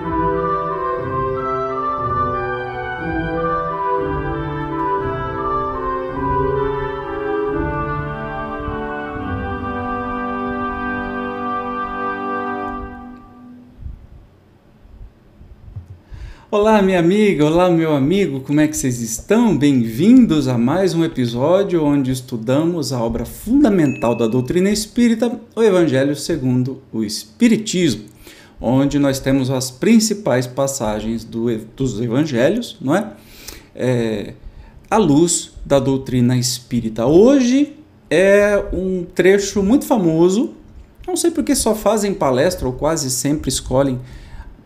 Olá, minha amiga, olá, meu amigo, como é que vocês estão? Bem-vindos a mais um episódio onde estudamos a obra fundamental da doutrina espírita, o Evangelho segundo o Espiritismo, onde nós temos as principais passagens do, dos Evangelhos, não é? é? À luz da doutrina espírita. Hoje é um trecho muito famoso, não sei porque só fazem palestra ou quase sempre escolhem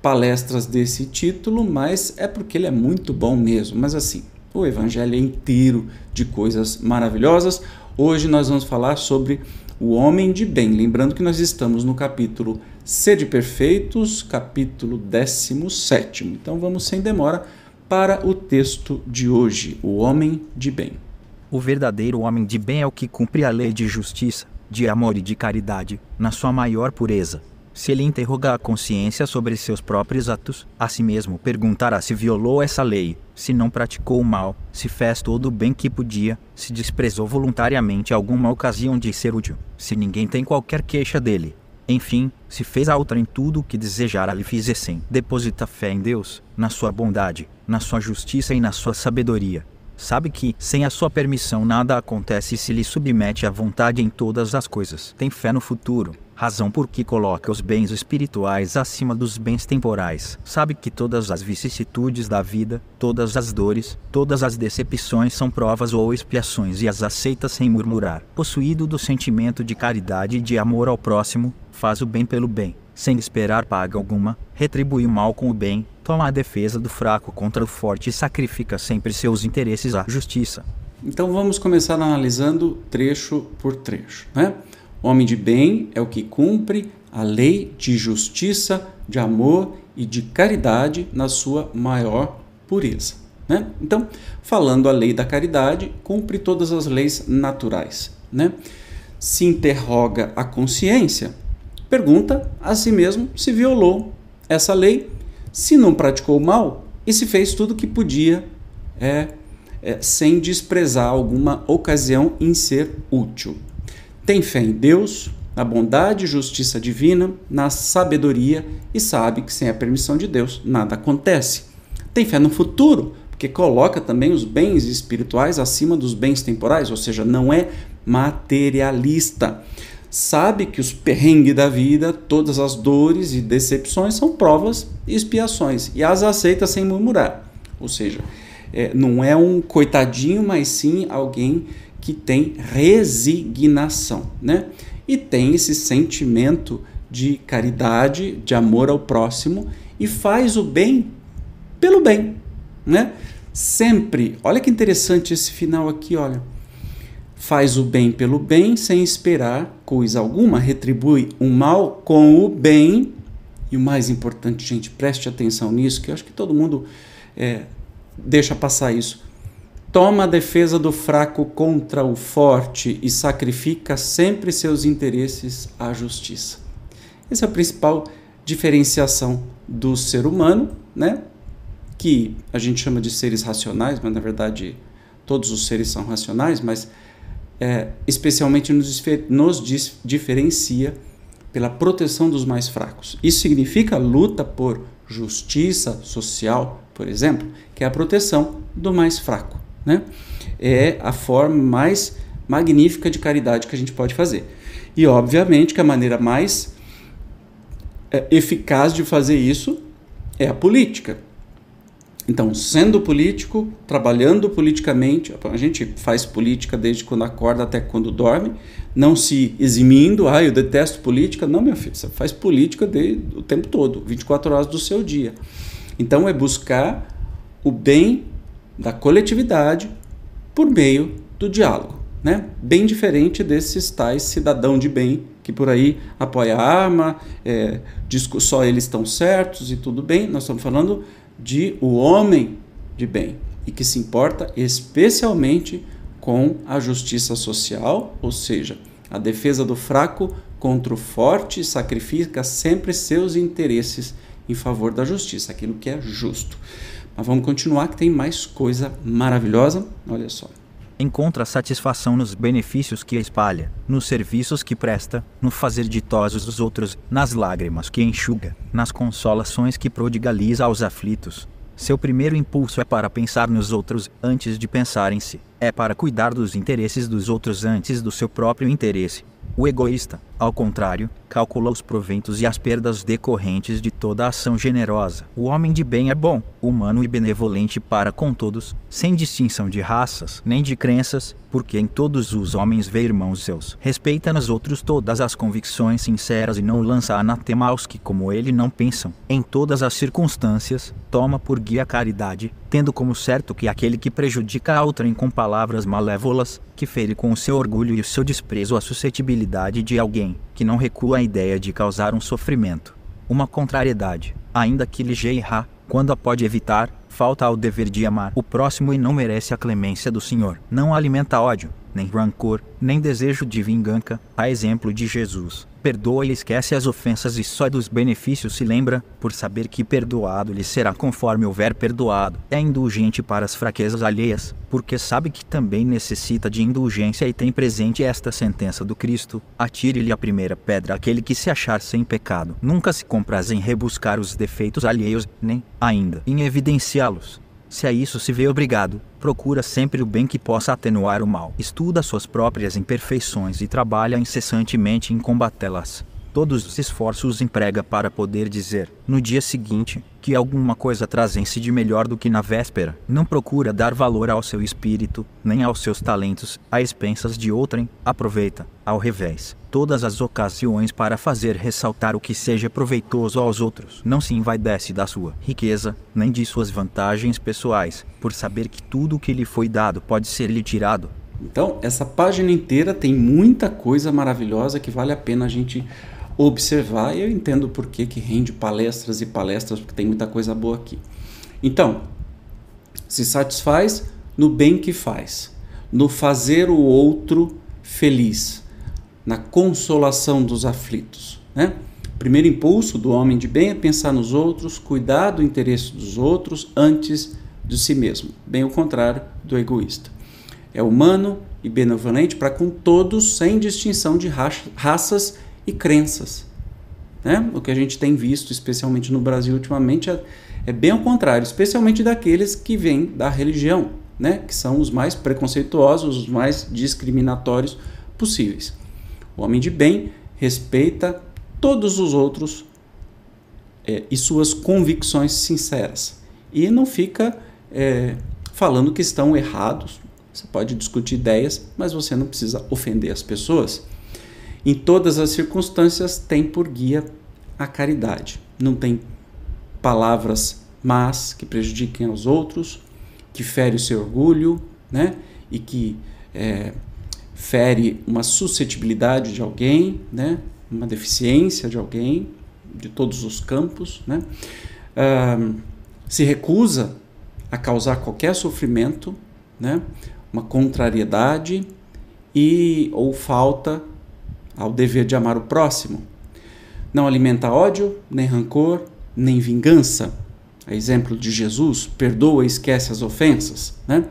palestras desse título, mas é porque ele é muito bom mesmo. Mas assim, o evangelho é inteiro de coisas maravilhosas. Hoje nós vamos falar sobre o homem de bem. Lembrando que nós estamos no capítulo Sede Perfeitos, capítulo 17. Então vamos sem demora para o texto de hoje, o homem de bem. O verdadeiro homem de bem é o que cumpre a lei de justiça, de amor e de caridade, na sua maior pureza se ele interrogar a consciência sobre seus próprios atos, a si mesmo perguntará se violou essa lei, se não praticou o mal, se fez todo o bem que podia, se desprezou voluntariamente alguma ocasião de ser útil, se ninguém tem qualquer queixa dele. Enfim, se fez outra em tudo o que desejara lhe fizessem. Deposita fé em Deus, na sua bondade, na sua justiça e na sua sabedoria. Sabe que, sem a sua permissão, nada acontece e se lhe submete à vontade em todas as coisas. Tem fé no futuro, razão por que coloca os bens espirituais acima dos bens temporais. Sabe que todas as vicissitudes da vida, todas as dores, todas as decepções são provas ou expiações e as aceita sem murmurar. Possuído do sentimento de caridade e de amor ao próximo, faz o bem pelo bem, sem esperar paga alguma, retribui o mal com o bem, toma a defesa do fraco contra o forte e sacrifica sempre seus interesses à justiça. Então vamos começar analisando trecho por trecho, né? Homem de bem é o que cumpre a lei de justiça, de amor e de caridade na sua maior pureza. Né? Então, falando a lei da caridade, cumpre todas as leis naturais. Né? Se interroga a consciência, pergunta a si mesmo se violou essa lei, se não praticou mal e se fez tudo o que podia é, é, sem desprezar alguma ocasião em ser útil. Tem fé em Deus, na bondade e justiça divina, na sabedoria e sabe que sem a permissão de Deus nada acontece. Tem fé no futuro, porque coloca também os bens espirituais acima dos bens temporais, ou seja, não é materialista. Sabe que os perrengues da vida, todas as dores e decepções são provas e expiações, e as aceita sem murmurar. Ou seja, é, não é um coitadinho, mas sim alguém que tem resignação, né? E tem esse sentimento de caridade, de amor ao próximo e faz o bem pelo bem, né? Sempre, olha que interessante esse final aqui, olha. Faz o bem pelo bem sem esperar coisa alguma, retribui o mal com o bem. E o mais importante, gente, preste atenção nisso, que eu acho que todo mundo é, deixa passar isso toma a defesa do fraco contra o forte e sacrifica sempre seus interesses à justiça. Essa é a principal diferenciação do ser humano, né? Que a gente chama de seres racionais, mas na verdade todos os seres são racionais, mas é, especialmente nos, nos diferencia pela proteção dos mais fracos. Isso significa luta por justiça social, por exemplo, que é a proteção do mais fraco né? É a forma mais magnífica de caridade que a gente pode fazer. E obviamente que a maneira mais é, eficaz de fazer isso é a política. Então, sendo político, trabalhando politicamente, a gente faz política desde quando acorda até quando dorme, não se eximindo, ah, eu detesto política. Não, meu filho, você faz política de, o tempo todo, 24 horas do seu dia. Então, é buscar o bem da coletividade por meio do diálogo. Né? Bem diferente desses tais cidadão de bem que por aí apoia a arma, é, diz que só eles estão certos e tudo bem. Nós estamos falando de o homem de bem e que se importa especialmente com a justiça social, ou seja, a defesa do fraco contra o forte sacrifica sempre seus interesses em favor da justiça, aquilo que é justo. Mas vamos continuar que tem mais coisa maravilhosa. Olha só. Encontra satisfação nos benefícios que espalha, nos serviços que presta, no fazer ditosos os outros, nas lágrimas que enxuga, nas consolações que prodigaliza aos aflitos. Seu primeiro impulso é para pensar nos outros antes de pensar em si. É para cuidar dos interesses dos outros antes do seu próprio interesse. O egoísta, ao contrário, calcula os proventos e as perdas decorrentes de toda ação generosa. O homem de bem é bom, humano e benevolente para com todos, sem distinção de raças nem de crenças, porque em todos os homens vê irmãos seus. Respeita nos outros todas as convicções sinceras e não lança anatema aos que, como ele, não pensam. Em todas as circunstâncias, toma por guia a caridade, tendo como certo que aquele que prejudica a outrem com palavras malévolas, que fere com o seu orgulho e o seu desprezo a suscetibilidade de alguém, que não recua a ideia de causar um sofrimento, uma contrariedade, ainda que ligeira, quando a pode evitar, falta ao dever de amar o próximo e não merece a clemência do Senhor. Não alimenta ódio, nem rancor, nem desejo de vingança, a exemplo de Jesus. Perdoa e esquece as ofensas e só dos benefícios se lembra, por saber que perdoado lhe será conforme houver perdoado. É indulgente para as fraquezas alheias, porque sabe que também necessita de indulgência e tem presente esta sentença do Cristo: atire-lhe a primeira pedra aquele que se achar sem pecado. Nunca se compraz em rebuscar os defeitos alheios, nem, ainda, em evidenciá-los. Se a isso se vê obrigado, procura sempre o bem que possa atenuar o mal. Estuda suas próprias imperfeições e trabalha incessantemente em combatê-las. Todos os esforços emprega para poder dizer, no dia seguinte, que alguma coisa traz em si de melhor do que na véspera. Não procura dar valor ao seu espírito, nem aos seus talentos, a expensas de outrem. Aproveita, ao revés, todas as ocasiões para fazer ressaltar o que seja proveitoso aos outros. Não se envaidece da sua riqueza, nem de suas vantagens pessoais, por saber que tudo o que lhe foi dado pode ser lhe tirado. Então, essa página inteira tem muita coisa maravilhosa que vale a pena a gente observar e eu entendo por que, que rende palestras e palestras, porque tem muita coisa boa aqui. Então, se satisfaz no bem que faz, no fazer o outro feliz, na consolação dos aflitos. Né? primeiro impulso do homem de bem é pensar nos outros, cuidar do interesse dos outros antes de si mesmo, bem o contrário do egoísta. É humano e benevolente para com todos, sem distinção de raças e crenças. Né? O que a gente tem visto, especialmente no Brasil ultimamente, é, é bem ao contrário, especialmente daqueles que vêm da religião, né? que são os mais preconceituosos, os mais discriminatórios possíveis. O homem de bem respeita todos os outros é, e suas convicções sinceras e não fica é, falando que estão errados. Você pode discutir ideias, mas você não precisa ofender as pessoas. Em todas as circunstâncias, tem por guia a caridade. Não tem palavras más que prejudiquem aos outros, que fere o seu orgulho, né? E que é, fere uma suscetibilidade de alguém, né? Uma deficiência de alguém, de todos os campos, né? Se recusa a causar qualquer sofrimento, né? Uma contrariedade e ou falta ao dever de amar o próximo. Não alimenta ódio, nem rancor, nem vingança. A exemplo de Jesus, perdoa e esquece as ofensas. Né?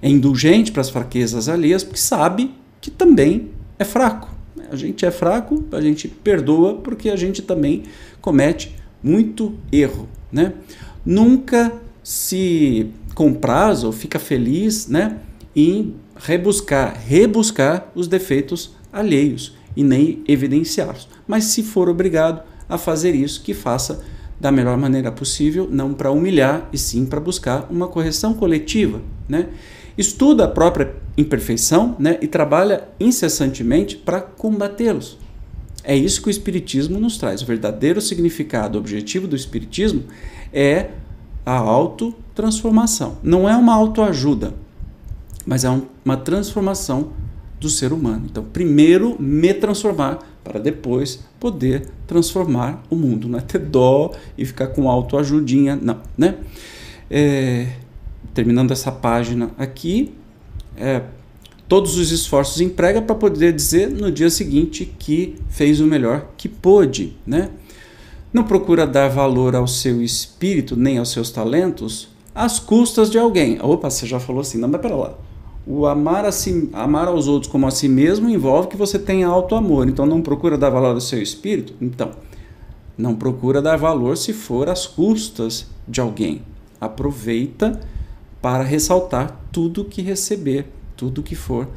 É indulgente para as fraquezas alheias, porque sabe que também é fraco. A gente é fraco, a gente perdoa, porque a gente também comete muito erro. Né? Nunca se compraz ou fica feliz né, em rebuscar, rebuscar os defeitos alheios e nem evidenciá-los. Mas se for obrigado a fazer isso, que faça da melhor maneira possível, não para humilhar, e sim para buscar uma correção coletiva. Né? Estuda a própria imperfeição né? e trabalha incessantemente para combatê-los. É isso que o Espiritismo nos traz. O verdadeiro significado, o objetivo do Espiritismo é a autotransformação. Não é uma autoajuda, mas é uma transformação do ser humano. Então, primeiro me transformar para depois poder transformar o mundo. Não é ter dó e ficar com autoajudinha, não, né? É, terminando essa página aqui, é, todos os esforços emprega para poder dizer no dia seguinte que fez o melhor que pôde, né? Não procura dar valor ao seu espírito nem aos seus talentos às custas de alguém. Opa, você já falou assim, não, mas pera lá. O amar, a si, amar aos outros como a si mesmo envolve que você tenha auto-amor. Então não procura dar valor ao seu espírito? Então, não procura dar valor se for às custas de alguém. Aproveita para ressaltar tudo que receber, tudo que for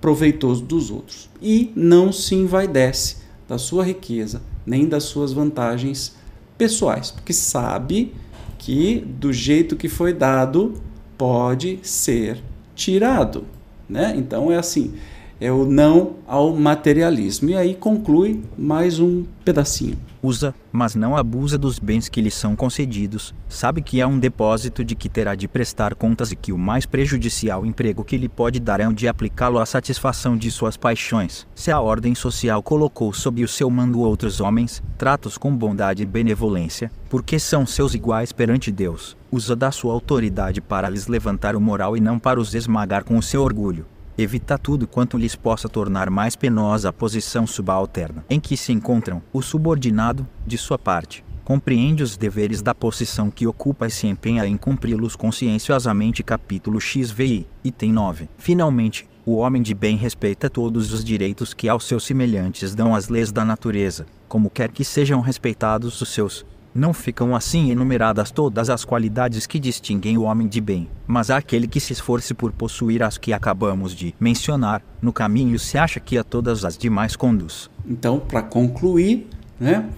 proveitoso dos outros. E não se envaidece da sua riqueza, nem das suas vantagens pessoais, porque sabe que do jeito que foi dado pode ser tirado, né? Então é assim, é o não ao materialismo. E aí conclui mais um pedacinho. Usa, mas não abusa dos bens que lhe são concedidos. Sabe que é um depósito de que terá de prestar contas e que o mais prejudicial emprego que lhe pode dar é o de aplicá-lo à satisfação de suas paixões. Se a ordem social colocou sob o seu mando outros homens, tratos com bondade e benevolência, porque são seus iguais perante Deus. Usa da sua autoridade para lhes levantar o moral e não para os esmagar com o seu orgulho evita tudo quanto lhes possa tornar mais penosa a posição subalterna em que se encontram. O subordinado, de sua parte, compreende os deveres da posição que ocupa e se empenha em cumpri-los conscienciosamente. Capítulo XVI, item 9. Finalmente, o homem de bem respeita todos os direitos que aos seus semelhantes dão as leis da natureza, como quer que sejam respeitados os seus. Não ficam assim enumeradas todas as qualidades que distinguem o homem de bem, mas aquele que se esforce por possuir as que acabamos de mencionar, no caminho se acha que a todas as demais conduz. Então, para concluir, né,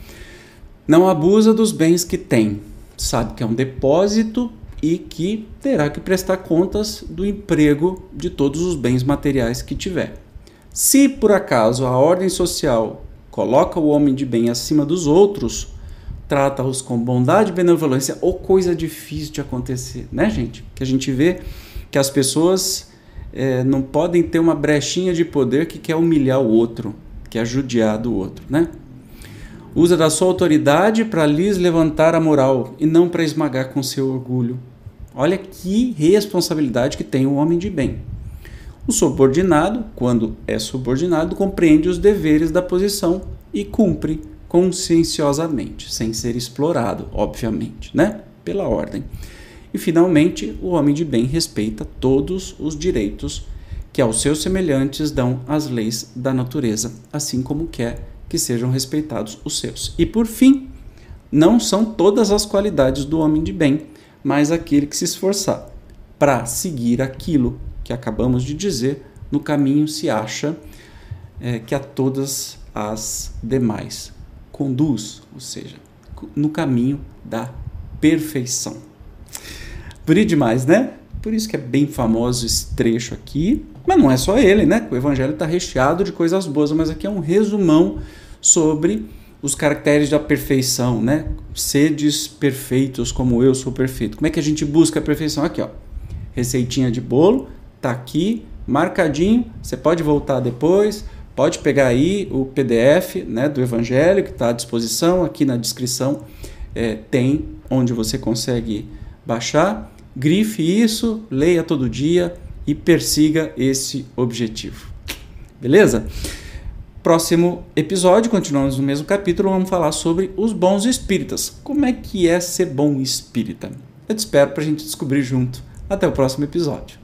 não abusa dos bens que tem, sabe que é um depósito e que terá que prestar contas do emprego de todos os bens materiais que tiver. Se por acaso a ordem social coloca o homem de bem acima dos outros, trata-os com bondade e benevolência, ou coisa difícil de acontecer, né, gente? Que a gente vê que as pessoas é, não podem ter uma brechinha de poder que quer humilhar o outro, que é judiar do outro, né? Usa da sua autoridade para lhes levantar a moral e não para esmagar com seu orgulho. Olha que responsabilidade que tem o homem de bem. O subordinado, quando é subordinado, compreende os deveres da posição e cumpre conscienciosamente, sem ser explorado, obviamente, né? Pela ordem. E finalmente, o homem de bem respeita todos os direitos que aos seus semelhantes dão as leis da natureza, assim como quer que sejam respeitados os seus. E por fim, não são todas as qualidades do homem de bem, mas aquele que se esforçar para seguir aquilo que acabamos de dizer, no caminho se acha é, que a todas as demais conduz, ou seja, no caminho da perfeição. Bonito demais, né? Por isso que é bem famoso esse trecho aqui. Mas não é só ele, né? O evangelho está recheado de coisas boas, mas aqui é um resumão sobre os caracteres da perfeição, né? Sedes perfeitos como eu sou perfeito. Como é que a gente busca a perfeição? Aqui, ó. Receitinha de bolo, tá aqui, marcadinho. Você pode voltar depois, Pode pegar aí o PDF né, do Evangelho que está à disposição aqui na descrição. É, tem onde você consegue baixar. Grife isso, leia todo dia e persiga esse objetivo. Beleza? Próximo episódio, continuamos no mesmo capítulo, vamos falar sobre os bons espíritas. Como é que é ser bom espírita? Eu te espero para a gente descobrir junto. Até o próximo episódio.